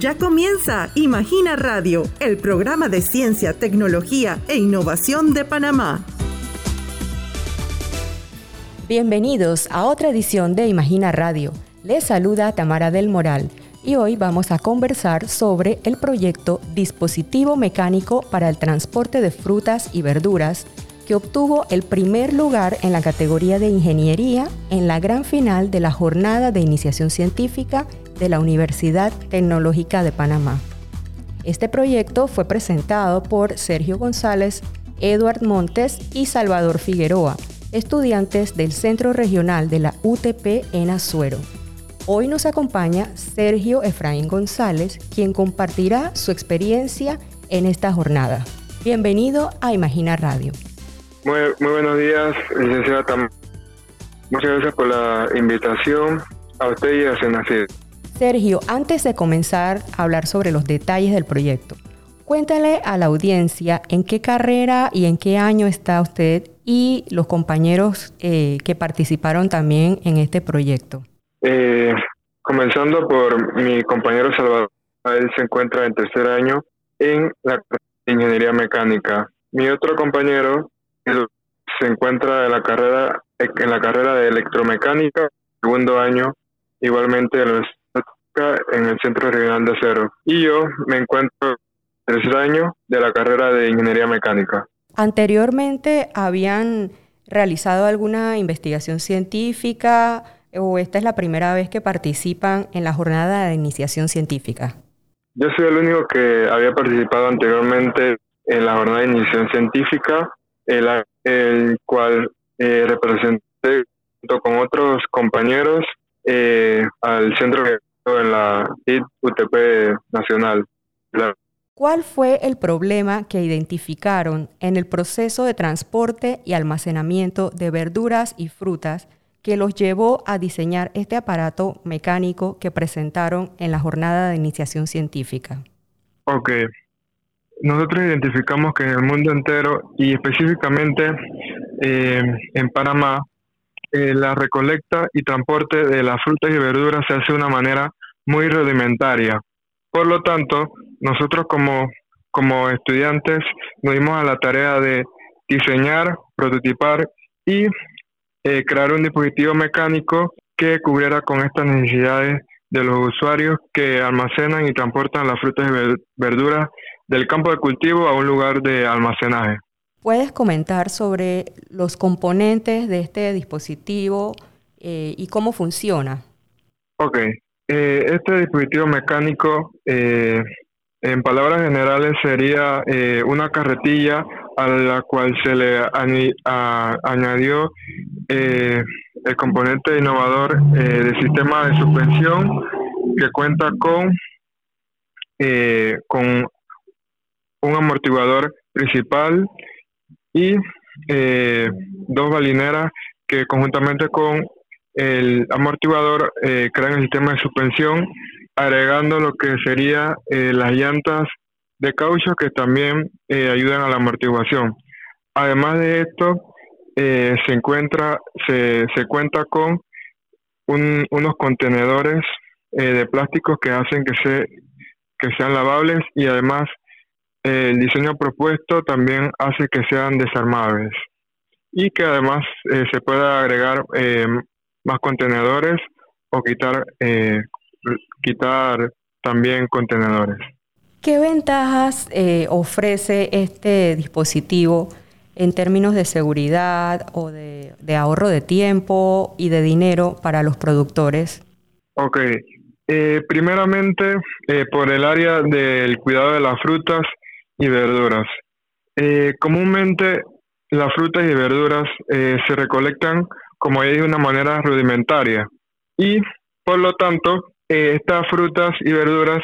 Ya comienza Imagina Radio, el programa de ciencia, tecnología e innovación de Panamá. Bienvenidos a otra edición de Imagina Radio. Les saluda Tamara del Moral y hoy vamos a conversar sobre el proyecto Dispositivo Mecánico para el Transporte de Frutas y Verduras que obtuvo el primer lugar en la categoría de Ingeniería en la gran final de la Jornada de Iniciación Científica de la Universidad Tecnológica de Panamá. Este proyecto fue presentado por Sergio González, Eduard Montes y Salvador Figueroa, estudiantes del Centro Regional de la UTP en Azuero. Hoy nos acompaña Sergio Efraín González, quien compartirá su experiencia en esta jornada. Bienvenido a Imagina Radio. Muy, buenos días, licenciada Tam. Muchas gracias por la invitación a usted y a Senacid. Sergio, antes de comenzar a hablar sobre los detalles del proyecto, cuéntale a la audiencia en qué carrera y en qué año está usted y los compañeros eh, que participaron también en este proyecto. Eh, comenzando por mi compañero Salvador, él se encuentra en tercer año en la ingeniería mecánica. Mi otro compañero se encuentra en la carrera en la carrera de electromecánica, segundo año, igualmente en el Centro Regional de Acero. Y yo me encuentro en tercer año de la carrera de ingeniería mecánica. Anteriormente habían realizado alguna investigación científica o esta es la primera vez que participan en la jornada de iniciación científica. Yo soy el único que había participado anteriormente en la jornada de iniciación científica el, cual eh, representé junto con otros compañeros eh, al centro en la UTP nacional. ¿Cuál fue el problema que identificaron en el proceso de transporte y almacenamiento de verduras y frutas que los llevó a diseñar este aparato mecánico que presentaron en la jornada de iniciación científica? Ok, nosotros identificamos que en el mundo entero y específicamente eh, en Panamá, eh, la recolecta y transporte de las frutas y verduras se hace de una manera muy rudimentaria. Por lo tanto, nosotros como, como estudiantes nos dimos a la tarea de diseñar, prototipar y eh, crear un dispositivo mecánico que cubriera con estas necesidades de los usuarios que almacenan y transportan las frutas y verduras del campo de cultivo a un lugar de almacenaje. ¿Puedes comentar sobre los componentes de este dispositivo eh, y cómo funciona? Ok, eh, este dispositivo mecánico, eh, en palabras generales, sería una carretilla a la cual se le añadió el componente innovador del sistema de suspensión que cuenta con, con un amortiguador principal y eh, dos balineras que conjuntamente con el amortiguador eh, crean el sistema de suspensión, agregando lo que sería eh, las llantas de caucho que también ayudan a la amortiguación. Además de esto, se encuentra, se, se cuenta con unos contenedores de plásticos que hacen que, se, que sean lavables y además el diseño propuesto también hace que sean desarmables y que además eh, se pueda agregar eh, más contenedores o quitar, eh, quitar también contenedores. ¿Qué ventajas ofrece este dispositivo en términos de seguridad o de, de, ahorro de tiempo y de dinero para los productores? Ok, primeramente por el área del cuidado de las frutas y verduras. Eh, comúnmente las frutas y verduras eh, se recolectan, como ya de una manera rudimentaria y por lo tanto eh, estas frutas y verduras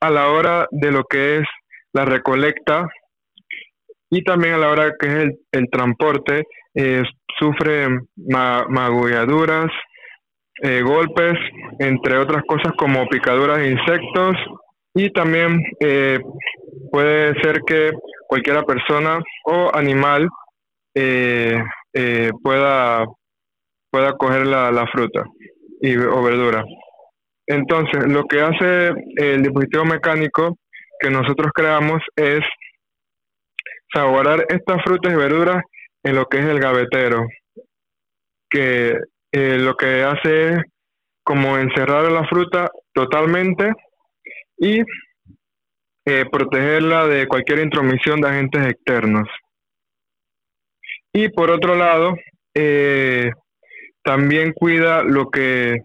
a la hora de lo que es la recolecta y también a la hora que es el, transporte sufren magulladuras, golpes, entre otras cosas como picaduras de insectos y también eh, puede ser que cualquiera persona o animal eh, eh, pueda, pueda coger la, fruta y, o verdura. Entonces, lo que hace el dispositivo mecánico que nosotros creamos es saborar estas frutas y verduras en lo que es el gavetero, que lo que hace es como encerrar la fruta totalmente y eh, protegerla de cualquier intromisión de agentes externos. Y por otro lado, eh, también cuida lo que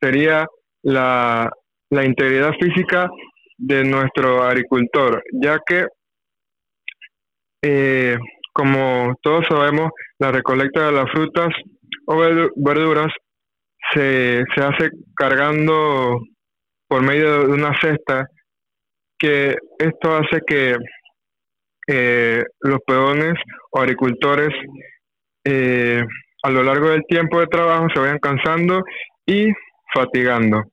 sería la, la integridad física de nuestro agricultor, ya que, eh, como todos sabemos, la recolecta de las frutas o verduras se, se hace cargando por medio de una cesta, que esto hace que eh, los peones o agricultores eh, a lo largo del tiempo de trabajo se vayan cansando y fatigando.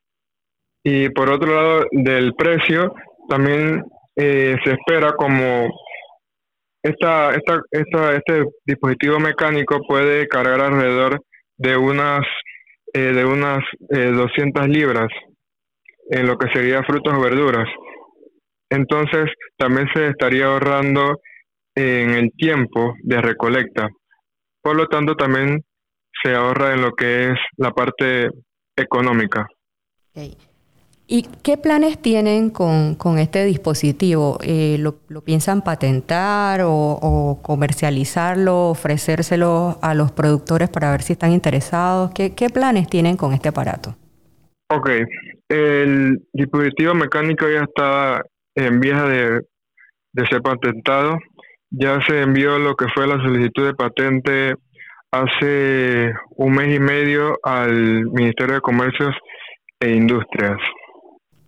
Y por otro lado, del precio, también eh, se espera como esta, esta, esta, este dispositivo mecánico puede cargar alrededor de unas, de unas 200 eh, libras en lo que sería frutas o verduras. Entonces, también se estaría ahorrando en el tiempo de recolecta. Por lo tanto, también se ahorra en lo que es la parte económica. ¿Y qué planes tienen con, este dispositivo? Eh, ¿lo, piensan patentar o, comercializarlo, ofrecérselo a los productores para ver si están interesados? ¿Qué, planes tienen con este aparato? Ok, el dispositivo mecánico ya está en vía de, de ser patentado. Ya se envió lo que fue la solicitud de patente hace un mes y medio al Ministerio de Comercios e Industrias.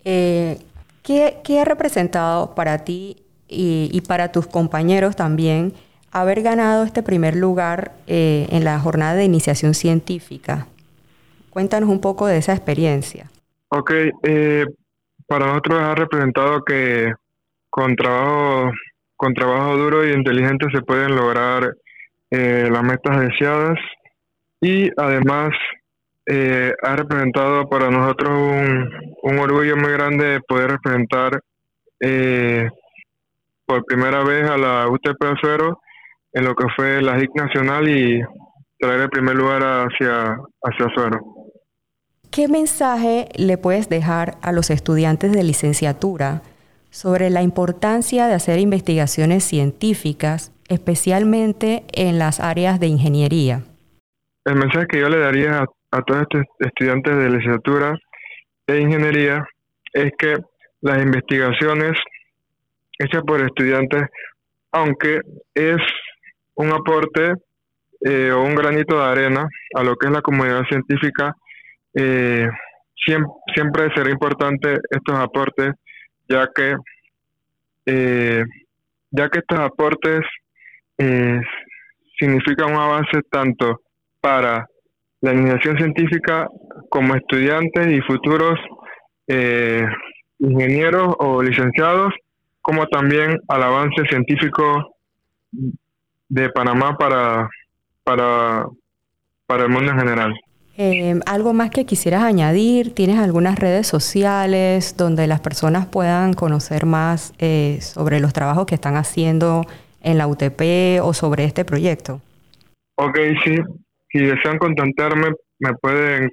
Eh, ¿qué, ha representado para ti y, para tus compañeros también haber ganado este primer lugar eh, en la jornada de iniciación científica? Cuéntanos un poco de esa experiencia. Ok, eh, para nosotros ha representado que con trabajo, con trabajo duro y inteligente se pueden lograr las metas deseadas y además eh, ha representado para nosotros un, orgullo muy grande poder representar eh, por primera vez a la UTP Azuero en lo que fue la HIC Nacional y traer el primer lugar hacia, hacia Azuero. ¿Qué mensaje le puedes dejar a los estudiantes de licenciatura sobre la importancia de hacer investigaciones científicas, especialmente en las áreas de ingeniería? El mensaje que yo le daría a todos estos estudiantes de licenciatura e ingeniería es que las investigaciones hechas por estudiantes, aunque es un aporte eh, o un granito de arena a lo que es la comunidad científica, eh, siempre, será importante estos aportes, ya que eh, ya que estos aportes significan un avance tanto para la iniciación científica como estudiantes y futuros eh, ingenieros o licenciados, como también al avance científico de Panamá para, para, para el mundo en general. Eh, ¿Algo más que quisieras añadir? ¿Tienes algunas redes sociales donde las personas puedan conocer más eh, sobre los trabajos que están haciendo en la UTP o sobre este proyecto? Ok, sí si desean contactarme, me pueden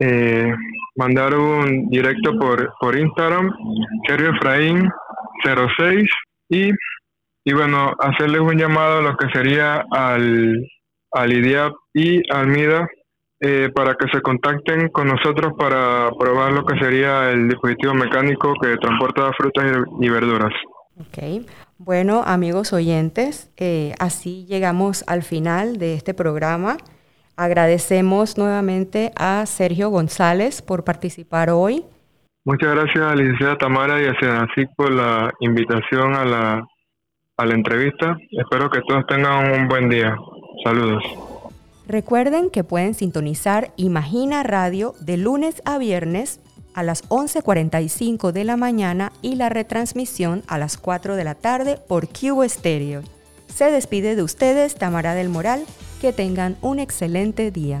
eh, mandar un directo por, por Instagram, Sergio Efraín 06 y, y bueno, hacerles un llamado a lo que sería al, al IDIAP y al MIDA eh, para que se contacten con nosotros para probar lo que sería el dispositivo mecánico que transporta frutas y, verduras. Ok. Bueno, amigos oyentes, eh, así llegamos al final de este programa. Agradecemos nuevamente a Sergio González por participar hoy. Muchas gracias licenciada Tamara y a Senasic por la invitación a la, a la entrevista. Espero que todos tengan un buen día. Saludos. Recuerden que pueden sintonizar Imagina Radio de lunes a viernes a las 11.45 de la mañana y la retransmisión a las 4 de la tarde por Cubo Stereo. Se despide de ustedes Tamara del Moral que tengan un excelente día.